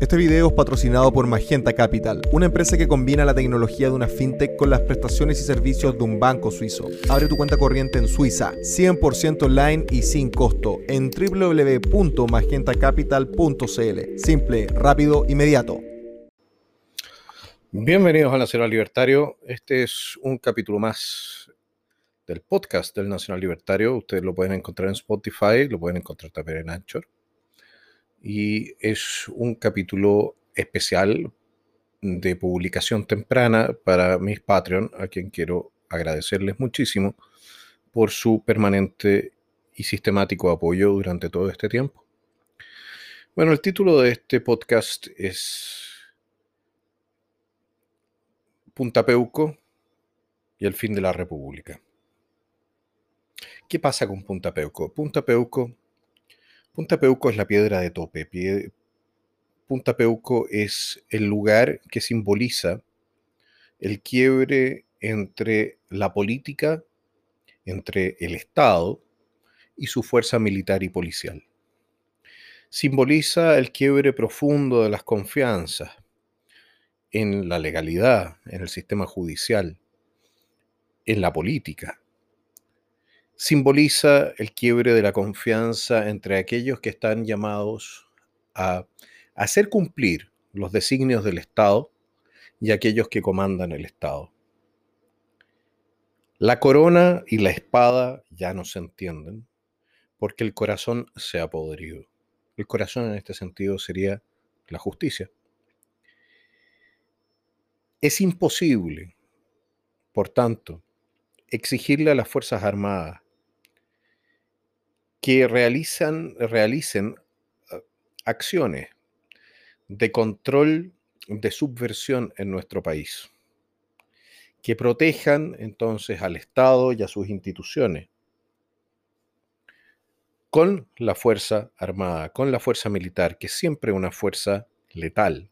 Este video es patrocinado por Magenta Capital, una empresa que combina la tecnología de una fintech con las prestaciones y servicios de un banco suizo. Abre tu cuenta corriente en Suiza, 100% online y sin costo, en www.magentacapital.cl. Simple, rápido, inmediato. Bienvenidos al Nacional Libertario. Este es un capítulo más del podcast del Nacional Libertario. Ustedes lo pueden encontrar en Spotify, lo pueden encontrar también en Anchor y es un capítulo especial de publicación temprana para mis Patreon, a quien quiero agradecerles muchísimo por su permanente y sistemático apoyo durante todo este tiempo. Bueno, el título de este podcast es Punta Peuco y el fin de la República. ¿Qué pasa con Punta Peuco? Punta Peuco es la piedra de tope. Punta Peuco es el lugar que simboliza el quiebre entre la política, entre el Estado y su fuerza militar y policial. Simboliza el quiebre profundo de las confianzas en la legalidad, en el sistema judicial, en la política simboliza el quiebre de la confianza entre aquellos que están llamados a hacer cumplir los designios del Estado y aquellos que comandan el Estado. La corona y la espada ya no se entienden porque el corazón se ha podrido. El corazón en este sentido sería la justicia. Es imposible, por tanto, exigirle a las Fuerzas Armadas que realizan, realicen ah, acciones de control de subversión en nuestro país, que protejan entonces al Estado y a sus instituciones con la Fuerza Armada, con la Fuerza Militar, que es siempre una fuerza letal.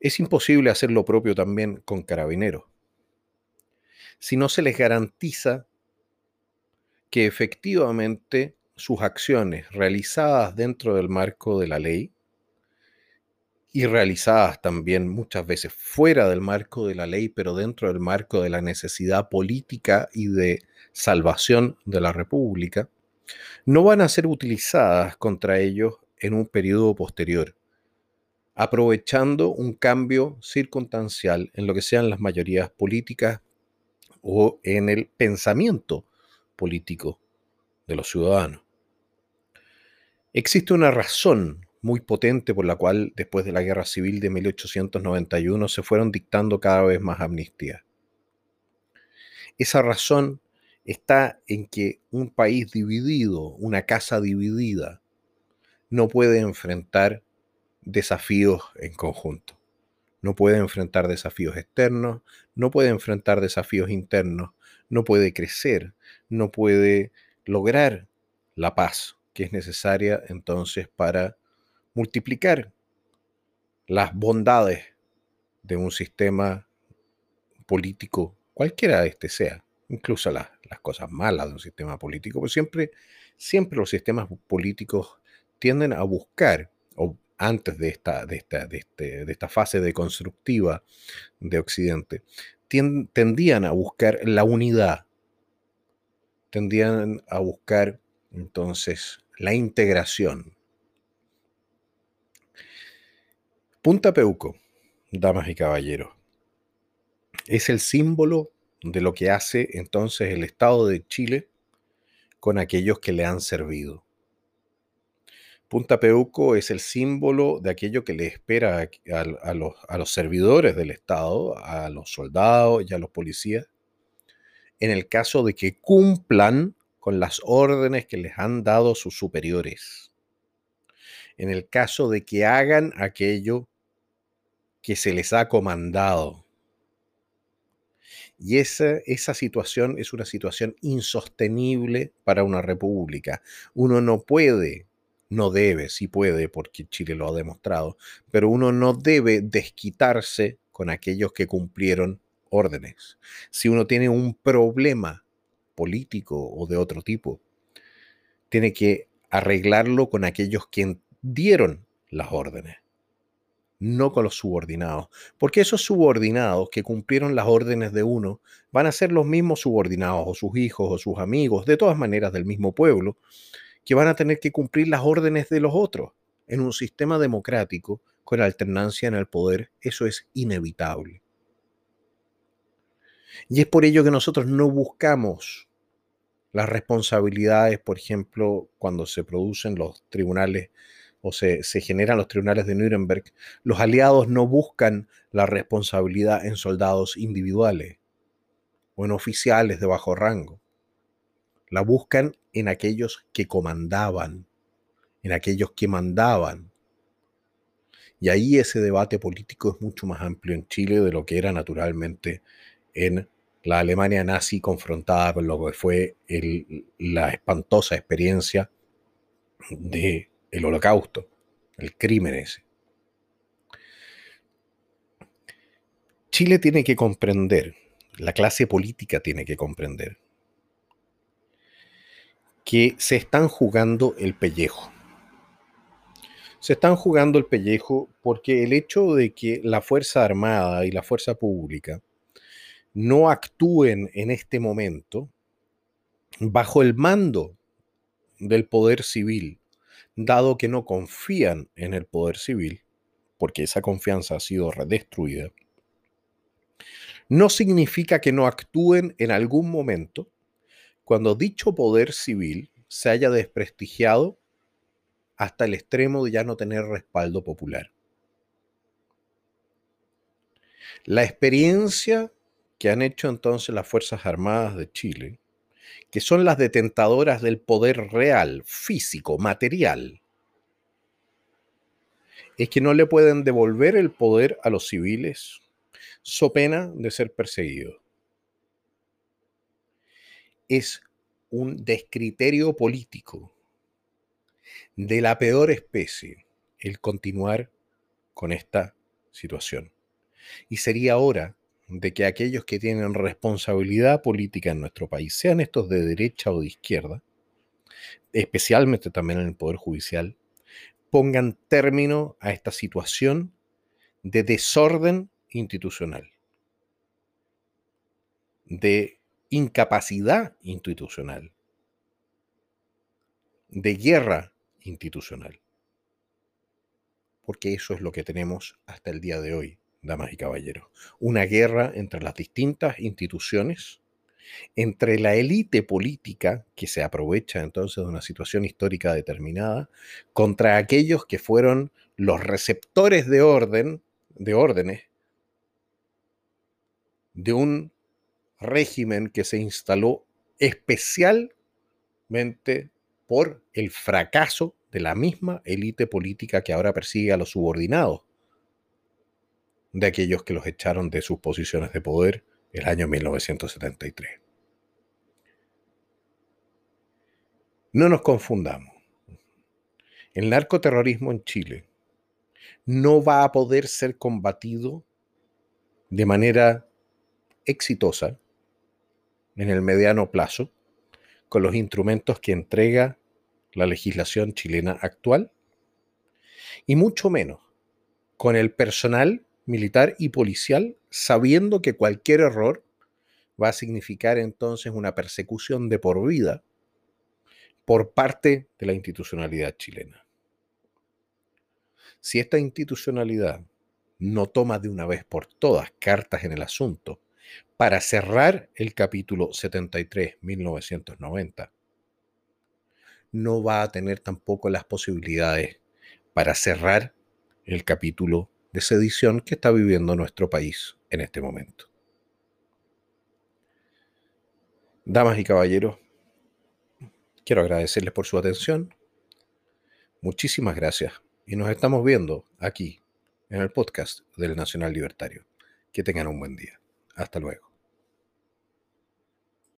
Es imposible hacer lo propio también con carabineros. Si no se les garantiza que efectivamente sus acciones realizadas dentro del marco de la ley y realizadas también muchas veces fuera del marco de la ley, pero dentro del marco de la necesidad política y de salvación de la República, no van a ser utilizadas contra ellos en un periodo posterior, aprovechando un cambio circunstancial en lo que sean las mayorías políticas o en el pensamiento político de los ciudadanos. Existe una razón muy potente por la cual después de la Guerra Civil de 1891 se fueron dictando cada vez más amnistías. Esa razón está en que un país dividido, una casa dividida, no puede enfrentar desafíos en conjunto. No puede enfrentar desafíos externos, no puede enfrentar desafíos internos, no puede crecer, no puede lograr la paz que es necesaria entonces para multiplicar las bondades de un sistema político, cualquiera este sea, incluso las, las cosas malas de un sistema político, pues siempre, siempre los sistemas políticos tienden a buscar, o antes de esta, de esta, de este, de esta fase deconstructiva de Occidente, tendían a buscar la unidad, tendían a buscar entonces la integración. Punta Peuco, damas y caballeros, es el símbolo de lo que hace entonces el Estado de Chile con aquellos que le han servido. Punta Peuco es el símbolo de aquello que le espera a, los, a, los, servidores del Estado, a los soldados y a los policías, en el caso de que cumplan con las órdenes que les han dado sus superiores, en el caso de que hagan aquello que se les ha comandado. Y esa, esa situación es una situación insostenible para una república. Uno no puede no debe, sí puede, porque Chile lo ha demostrado, pero uno no debe desquitarse con aquellos que cumplieron órdenes. Si uno tiene un problema político o de otro tipo, tiene que arreglarlo con aquellos que dieron las órdenes. no con los subordinados, porque esos subordinados que cumplieron las órdenes de uno van a ser los mismos subordinados o sus hijos o sus amigos, de todas maneras del mismo pueblo, que van a tener que cumplir las órdenes de los otros. En un sistema democrático, con alternancia en el poder, eso es inevitable. Y es por ello que nosotros no buscamos las responsabilidades, por ejemplo, cuando se producen los tribunales o se, generan los tribunales de Nuremberg, los aliados no buscan la responsabilidad en soldados individuales o en oficiales de bajo rango. La buscan en aquellos que comandaban, en aquellos que mandaban. Y ahí ese debate político es mucho más amplio en Chile de lo que era naturalmente en la Alemania nazi confrontada con lo que fue la espantosa experiencia de el holocausto, el crimen ese. Chile tiene que comprender, la clase política tiene que comprender, que se están jugando el pellejo. Se están jugando el pellejo porque el hecho de que la Fuerza Armada y la Fuerza Pública no actúen en este momento bajo el mando del poder civil dado que no confían en el poder civil, porque esa confianza ha sido redestruida, no significa que no actúen en algún momento cuando dicho poder civil se haya desprestigiado hasta el extremo de ya no tener respaldo popular. La experiencia que han hecho entonces las Fuerzas Armadas de Chile que son las detentadoras del poder real, físico, material, es que no le pueden devolver el poder a los civiles so pena de ser perseguidos. Es un descriterio político de la peor especie el continuar con esta situación. Y sería hora de que aquellos que tienen responsabilidad política en nuestro país, sean estos de derecha o de izquierda, especialmente también en el Poder Judicial, pongan término a esta situación de desorden institucional, de incapacidad institucional, de guerra institucional. Porque eso es lo que tenemos hasta el día de hoy damas y caballeros. Una guerra entre las distintas instituciones, entre la élite política, que se aprovecha entonces de una situación histórica determinada, contra aquellos que fueron los receptores de orden, de órdenes, de un régimen que se instaló especialmente por el fracaso de la misma élite política que ahora persigue a los subordinados de aquellos que los echaron de sus posiciones de poder el año 1973. No nos confundamos. El narcoterrorismo en Chile no va a poder ser combatido de manera exitosa en el mediano plazo con los instrumentos que entrega la legislación chilena actual y mucho menos con el personal militar y policial, sabiendo que cualquier error va a significar entonces una persecución de por vida por parte de la institucionalidad chilena. Si esta institucionalidad no toma de una vez por todas cartas en el asunto para cerrar el capítulo 73-1990, no va a tener tampoco las posibilidades para cerrar el capítulo de sedición que está viviendo nuestro país en este momento. Damas y caballeros, quiero agradecerles por su atención. Muchísimas gracias y nos estamos viendo aquí en el podcast del Nacional Libertario. Que tengan un buen día. Hasta luego.